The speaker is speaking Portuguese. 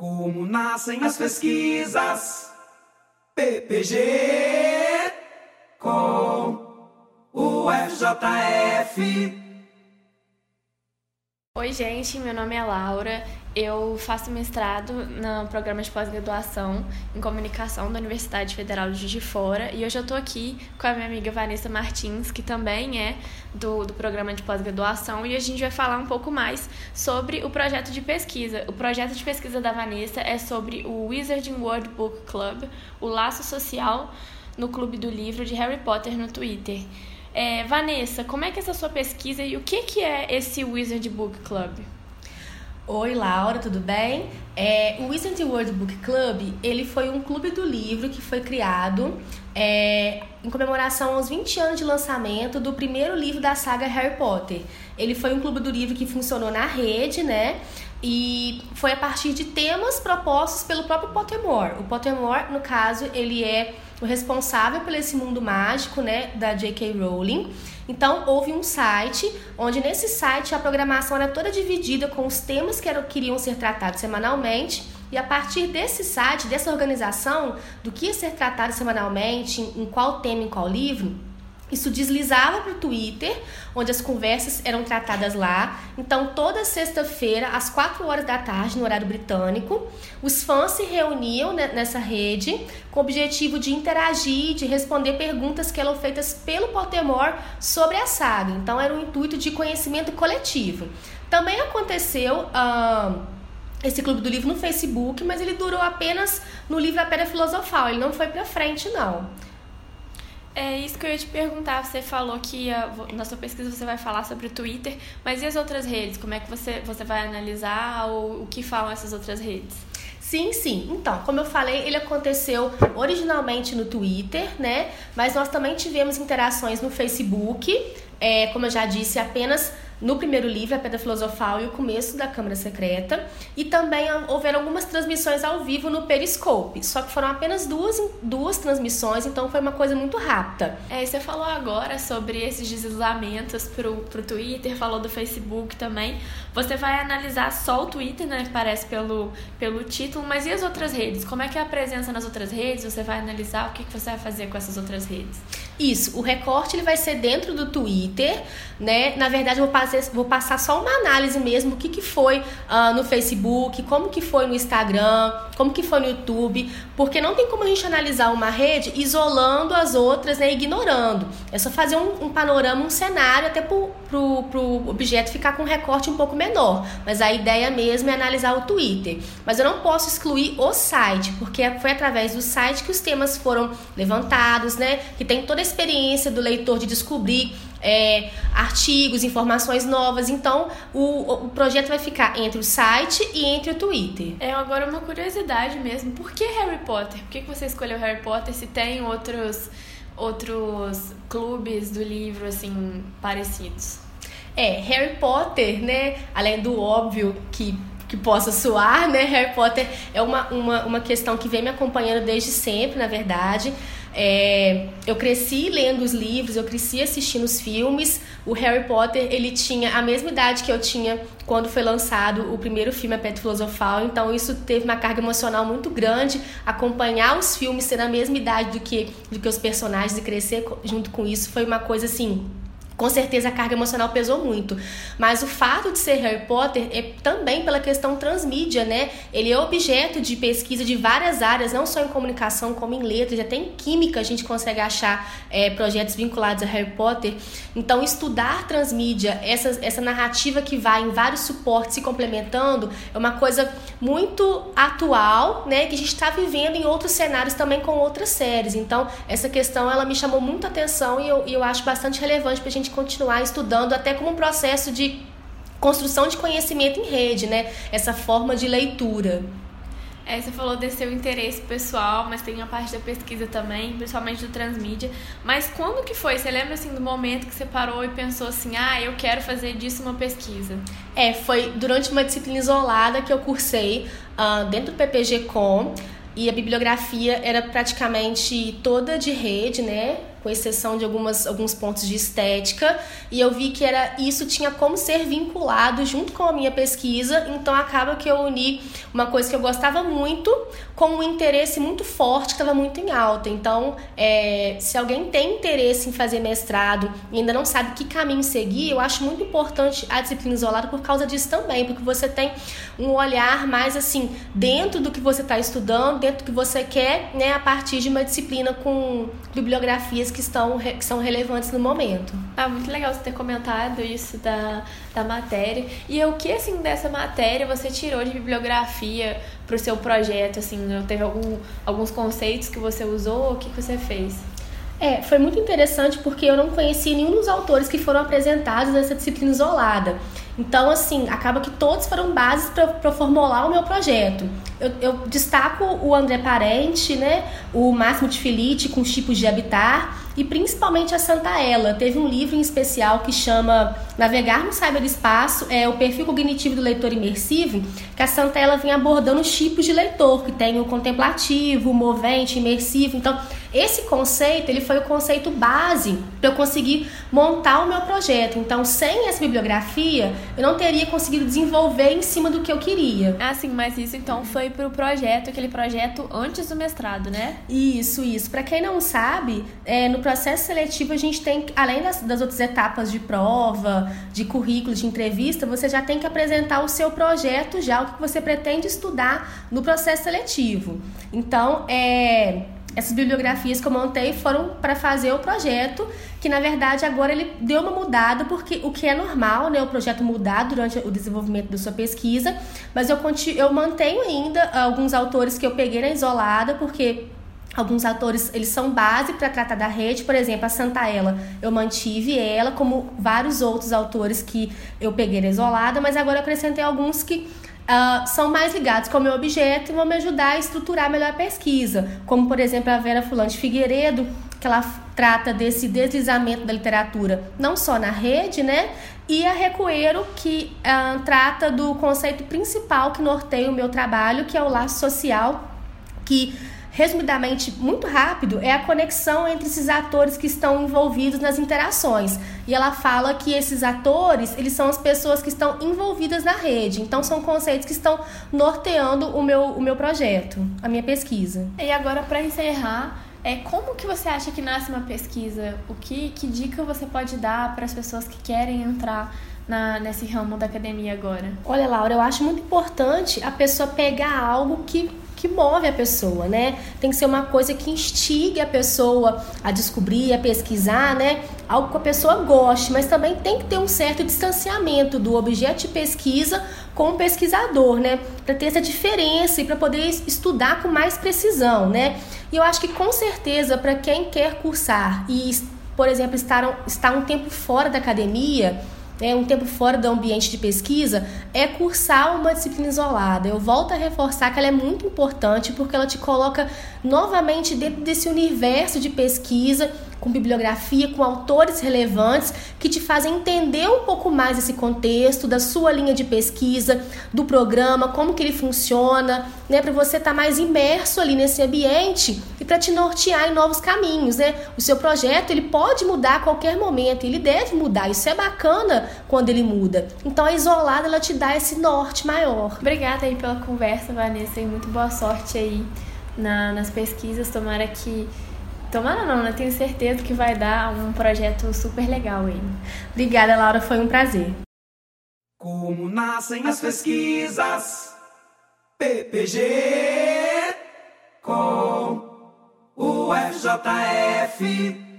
Como nascem as pesquisas? PPG com o FJF. Oi, gente, meu nome é Laura. Eu faço mestrado no programa de pós-graduação em comunicação da Universidade Federal de Juiz de Fora e hoje eu estou aqui com a minha amiga Vanessa Martins, que também é do, do programa de pós-graduação, e a gente vai falar um pouco mais sobre o projeto de pesquisa. O projeto de pesquisa da Vanessa é sobre o Wizarding World Book Club, o laço social no Clube do Livro de Harry Potter no Twitter. É, Vanessa, como é que é essa sua pesquisa e o que, que é esse Wizard Book Club? Oi, Laura, tudo bem? É, o Wizard World Book Club, ele foi um clube do livro que foi criado é, em comemoração aos 20 anos de lançamento do primeiro livro da saga Harry Potter. Ele foi um clube do livro que funcionou na rede, né? E foi a partir de temas propostos pelo próprio Pottermore. O Pottermore, no caso, ele é o responsável por esse mundo mágico, né, da J.K. Rowling. Então, houve um site, onde nesse site a programação era toda dividida com os temas que eram, queriam ser tratados semanalmente. E a partir desse site, dessa organização, do que ia ser tratado semanalmente, em qual tema, em qual livro, isso deslizava para o Twitter, onde as conversas eram tratadas lá. Então, toda sexta-feira, às 4 horas da tarde, no horário britânico, os fãs se reuniam nessa rede com o objetivo de interagir, de responder perguntas que eram feitas pelo Pottermore sobre a saga. Então, era um intuito de conhecimento coletivo. Também aconteceu. Uh, esse clube do livro no Facebook, mas ele durou apenas no livro A Pedra Filosofal, ele não foi para frente não. É isso que eu ia te perguntar. Você falou que ia, na sua pesquisa você vai falar sobre o Twitter, mas e as outras redes? Como é que você, você vai analisar ou o que falam essas outras redes? Sim, sim. Então, como eu falei, ele aconteceu originalmente no Twitter, né? Mas nós também tivemos interações no Facebook. É, como eu já disse, apenas no primeiro livro, A Pedra Filosofal e o Começo da Câmara Secreta. E também houveram algumas transmissões ao vivo no Periscope. Só que foram apenas duas, duas transmissões, então foi uma coisa muito rápida. É, você falou agora sobre esses deslizamentos pro, pro Twitter, falou do Facebook também. Você vai analisar só o Twitter, né? Parece pelo, pelo título, mas e as outras redes? Como é que é a presença nas outras redes? Você vai analisar o que, que você vai fazer com essas outras redes? Isso, o recorte ele vai ser dentro do Twitter, né? Na verdade, eu vou passar, vou passar só uma análise mesmo, o que, que foi uh, no Facebook, como que foi no Instagram, como que foi no YouTube, porque não tem como a gente analisar uma rede isolando as outras, né? Ignorando. É só fazer um, um panorama, um cenário, até pro, pro, pro objeto ficar com um recorte um pouco menor. Mas a ideia mesmo é analisar o Twitter. Mas eu não posso excluir o site, porque foi através do site que os temas foram levantados, né? Que tem toda esse experiência do leitor de descobrir é, artigos, informações novas. Então, o, o projeto vai ficar entre o site e entre o Twitter. É agora uma curiosidade mesmo. Por que Harry Potter? Por que você escolheu Harry Potter se tem outros, outros clubes do livro, assim, parecidos? É, Harry Potter, né? Além do óbvio que que possa soar, né? Harry Potter é uma, uma, uma questão que vem me acompanhando desde sempre, na verdade. É, eu cresci lendo os livros, eu cresci assistindo os filmes. O Harry Potter ele tinha a mesma idade que eu tinha quando foi lançado o primeiro filme A Pedra Filosofal, então isso teve uma carga emocional muito grande. Acompanhar os filmes ser na mesma idade do que, do que os personagens e crescer junto com isso foi uma coisa assim com certeza a carga emocional pesou muito. Mas o fato de ser Harry Potter é também pela questão transmídia, né? Ele é objeto de pesquisa de várias áreas, não só em comunicação, como em letras, até em química a gente consegue achar é, projetos vinculados a Harry Potter. Então, estudar transmídia, essa, essa narrativa que vai em vários suportes se complementando, é uma coisa muito atual, né? Que a gente está vivendo em outros cenários também com outras séries. Então, essa questão ela me chamou muito atenção e eu, eu acho bastante relevante para a gente gente continuar estudando até como um processo de construção de conhecimento em rede, né? Essa forma de leitura. É, você falou desse seu interesse pessoal, mas tem a parte da pesquisa também, principalmente do transmídia. Mas quando que foi? Você lembra assim do momento que você parou e pensou assim, ah, eu quero fazer disso uma pesquisa? É, foi durante uma disciplina isolada que eu cursei uh, dentro do PPG Com e a bibliografia era praticamente toda de rede, né? Com exceção de algumas, alguns pontos de estética. E eu vi que era isso tinha como ser vinculado junto com a minha pesquisa. Então acaba que eu uni uma coisa que eu gostava muito com um interesse muito forte que estava muito em alta. Então, é, se alguém tem interesse em fazer mestrado e ainda não sabe que caminho seguir, eu acho muito importante a disciplina isolada por causa disso também, porque você tem um olhar mais assim dentro do que você está estudando, dentro do que você quer, né, a partir de uma disciplina com bibliografias que estão que são relevantes no momento. Ah, muito legal você ter comentado isso da, da matéria. E o que assim dessa matéria você tirou de bibliografia para o seu projeto? Assim, teve algum, alguns conceitos que você usou? O que, que você fez? É, foi muito interessante porque eu não conhecia nenhum dos autores que foram apresentados nessa disciplina isolada. Então, assim, acaba que todos foram bases para formular o meu projeto. Eu, eu, destaco o André Parente, né, o Máximo de Filite com os tipos de habitar e principalmente a Santa Ela. Teve um livro em especial que chama Navegar no Cyberespaço, é o perfil cognitivo do leitor imersivo, que a Santa Ela vem abordando os tipos de leitor, que tem o contemplativo, o movente, imersivo. Então, esse conceito, ele foi o conceito base para eu conseguir montar o meu projeto. Então, sem essa bibliografia, eu não teria conseguido desenvolver em cima do que eu queria. Ah, sim, mas isso então foi para o projeto, aquele projeto antes do mestrado, né? Isso, isso. Para quem não sabe, é, no processo seletivo a gente tem, além das, das outras etapas de prova, de currículo, de entrevista, você já tem que apresentar o seu projeto, já o que você pretende estudar no processo seletivo. Então, é essas bibliografias que eu montei foram para fazer o projeto, que na verdade agora ele deu uma mudada, porque o que é normal, né, o projeto mudar durante o desenvolvimento da sua pesquisa, mas eu, continuo, eu mantenho ainda alguns autores que eu peguei na isolada, porque alguns autores eles são base para tratar da rede, por exemplo, a Santa Ela, eu mantive ela, como vários outros autores que eu peguei na isolada, mas agora eu acrescentei alguns que uh, são mais ligados com o meu objeto e vão me ajudar a estruturar melhor a pesquisa, como por exemplo a Vera Fulano de Figueiredo, que ela trata desse deslizamento da literatura não só na rede, né? E a Recoeiro, que uh, trata do conceito principal que norteia o meu trabalho, que é o laço social, que resumidamente, muito rápido, é a conexão entre esses atores que estão envolvidos nas interações. E ela fala que esses atores, eles são as pessoas que estão envolvidas na rede. Então, são conceitos que estão norteando o meu, o meu projeto, a minha pesquisa. E agora, para encerrar, é como que você acha que nasce uma pesquisa? O que, que dica você pode dar para as pessoas que querem entrar na, nesse ramo da academia agora? Olha, Laura, eu acho muito importante a pessoa pegar algo que que move a pessoa, né? Tem que ser uma coisa que instigue a pessoa a descobrir, a pesquisar, né? Algo que a pessoa goste, mas também tem que ter um certo distanciamento do objeto de pesquisa com o pesquisador, né? Para ter essa diferença e para poder estudar com mais precisão, né? E eu acho que com certeza para quem quer cursar e, por exemplo, estar, estar um tempo fora da academia, é, um tempo fora do ambiente de pesquisa, é cursar uma disciplina isolada. Eu volto a reforçar que ela é muito importante porque ela te coloca novamente dentro desse universo de pesquisa com bibliografia, com autores relevantes que te fazem entender um pouco mais esse contexto, da sua linha de pesquisa, do programa, como que ele funciona, né, para você estar tá mais imerso ali nesse ambiente para te nortear em novos caminhos, né? O seu projeto, ele pode mudar a qualquer momento, ele deve mudar. Isso é bacana quando ele muda. Então a isolada ela te dá esse norte maior. Obrigada aí pela conversa, Vanessa, e muito boa sorte aí na, nas pesquisas. Tomara que Tomara não, né? Tenho certeza que vai dar um projeto super legal aí. Obrigada, Laura, foi um prazer. Como nascem as pesquisas? PPG com o FJF.